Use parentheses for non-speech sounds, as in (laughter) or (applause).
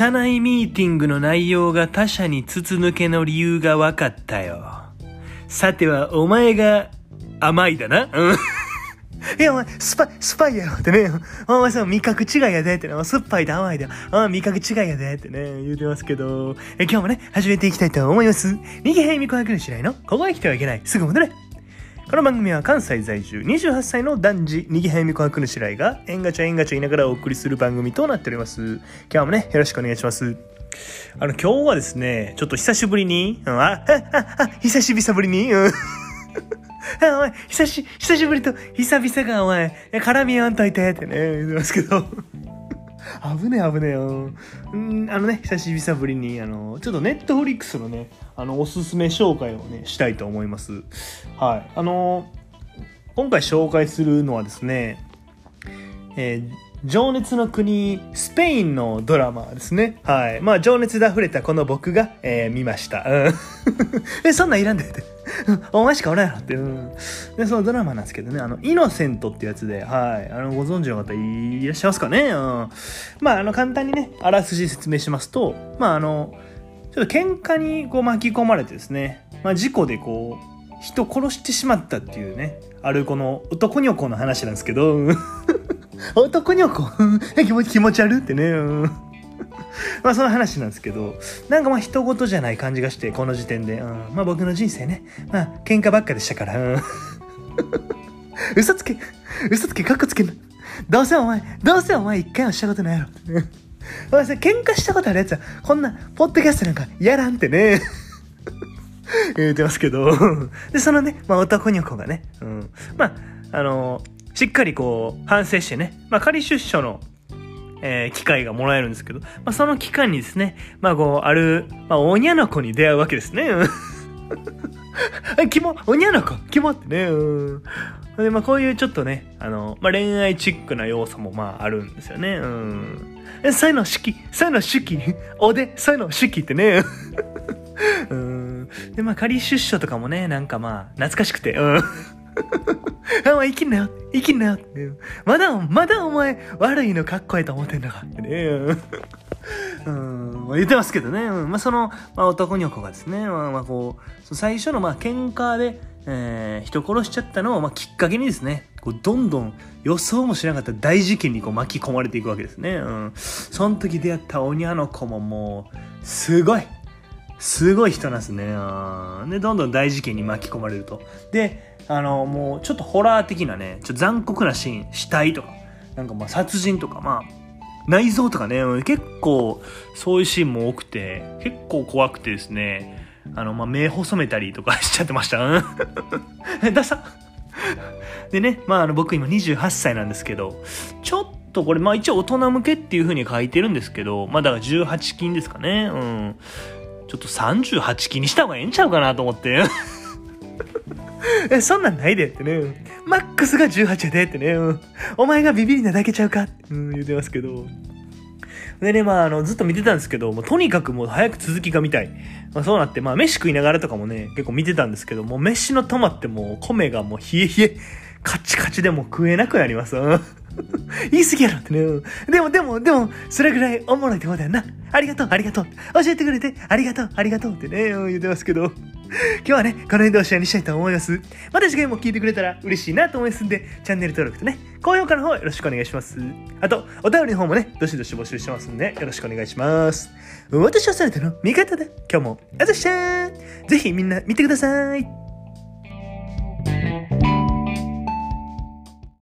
社内ミーティングの内容が他社に筒抜けの理由が分かったよ。さては、お前が甘いだな。うん。(laughs) いや、お前、スパイ、スパイやろってね。お前さ、味覚違いやでってね。酸っぱいと甘いで。あ味覚違いやでってね、言うてますけど。え今日もね、始めていきたいと思います。逃げへいみこはくにしないの？ここへ来てはいけない。すぐ戻れ。この番組は関西在住28歳の男児、にぎはやみこはくぬしらいが、えんがちゃえんがちゃ言いながらお送りする番組となっております。今日もね、よろしくお願いします。あの、今日はですね、ちょっと久しぶりに、あ、あ、あ、久しぶりに、うん。(laughs) あ、お前、久し、久しぶりと、久々が、お前、絡み合わんといて、ってね、言ってますけど。危ねえ危ねえよ。うん、あのね、久しぶりに、あの、ちょっとネットフリックスのね、あの、おすすめ紹介をね、したいと思います。はい。あの、今回紹介するのはですね、えー情熱の国、スペインのドラマですね。はい。まあ、情熱で溢れたこの僕が、えー見ました。うん。(laughs) え、そんなんいらんでって。(laughs) お前しかおらんやろって。うん。で、そのドラマなんですけどね、あの、イノセントってやつで、はい。あの、ご存知の方いらっしゃいますかね？うん。まあ、あの、簡単にね、あらすじ説明しますと、まあ、あの、ちょっと喧嘩にこう巻き込まれてですね、まあ、事故でこう、人殺してしまったっていうね、あるこの男にょこの話なんですけど、(laughs) 男にょこ、気持ち気持ち悪ってね、うん (laughs) まあその話なんですけど、なんかまあ人事じゃない感じがして、この時点で。うん、まあ僕の人生ね、まあ喧嘩ばっかでしたから。うん、(laughs) 嘘つけ、嘘つけ、かっこつけんな。どうせお前、どうせお前一回もしたことないやろ。お前さ、喧嘩したことあるやつは、こんな、ポッドキャストなんかやらんってね。(laughs) 言ってますけど。で、そのね、まあ男の子がね、うん。まあ、あのしっかりこう、反省してね、まあ仮出所の、えー機会がもらえるんですけど、まあその期間にですね、まあこう、ある、まあおにゃの子に出会うわけですね。うん (laughs) あ、キモ、おにゃの子、キモってね。うん。で、まあこういうちょっとね、あの、まあ恋愛チックな要素もまあるんですよね。うん。えそういうの好き、そういうの好き、(laughs) おで、そういうの好きってね。うん。で、まあ仮出所とかもね、なんかまあ懐かしくて、うん。あ、お前生きんなよ生きんなよって。まだ、まだお前悪いのかっこいいと思ってんのかってね。うん。うん、言ってますけどね。まあその、まあ男の子がですね、まあまあこう、最初のまあ喧嘩で、えー人殺しちゃったのをまあきっかけにですね、こうどんどん予想もしなかった大事件にこう巻き込まれていくわけですね。うん。その時出会ったおにゃの子ももう、すごいすごい人なんですね。で、どんどん大事件に巻き込まれると。で、あの、もうちょっとホラー的なね、ちょっと残酷なシーン、死体とか、なんかまあ殺人とか、まあ、内臓とかね、結構そういうシーンも多くて、結構怖くてですね、あの、まあ、目細めたりとかしちゃってました。(laughs) ダサでね、まあ、あの、僕今28歳なんですけど、ちょっとこれ、まあ一応大人向けっていう風に書いてるんですけど、まあだから18金ですかね。うん。ちょっと38期にした方がええんちゃうかなと思って。(laughs) え、そんなんないでってね。マックスが18やでってね。お前がビビりなだけちゃうかって、うん、言ってますけど。でね、まあ、あの、ずっと見てたんですけど、もうとにかくもう早く続きが見たい。まあ、そうなって、まあ、飯食いながらとかもね、結構見てたんですけど、もう飯の止まってもう米がもう冷え冷え、カチカチでも食えなくなります。(laughs) 言い過ぎやろってね。でも、でも、でも、それぐらいおもろいってことやな。ありがとう、ありがとう。教えてくれて、ありがとう、ありがとうってね、言ってますけど。今日はね、この辺でお試合にしたいと思います。また次回も聞いてくれたら嬉しいなと思いますんで、チャンネル登録とね、高評価の方よろしくお願いします。あと、お便りの方もね、どしどし募集してますんで、よろしくお願いします。私はされての味方で、今日も、あざっしゃーぜひみんな見てください。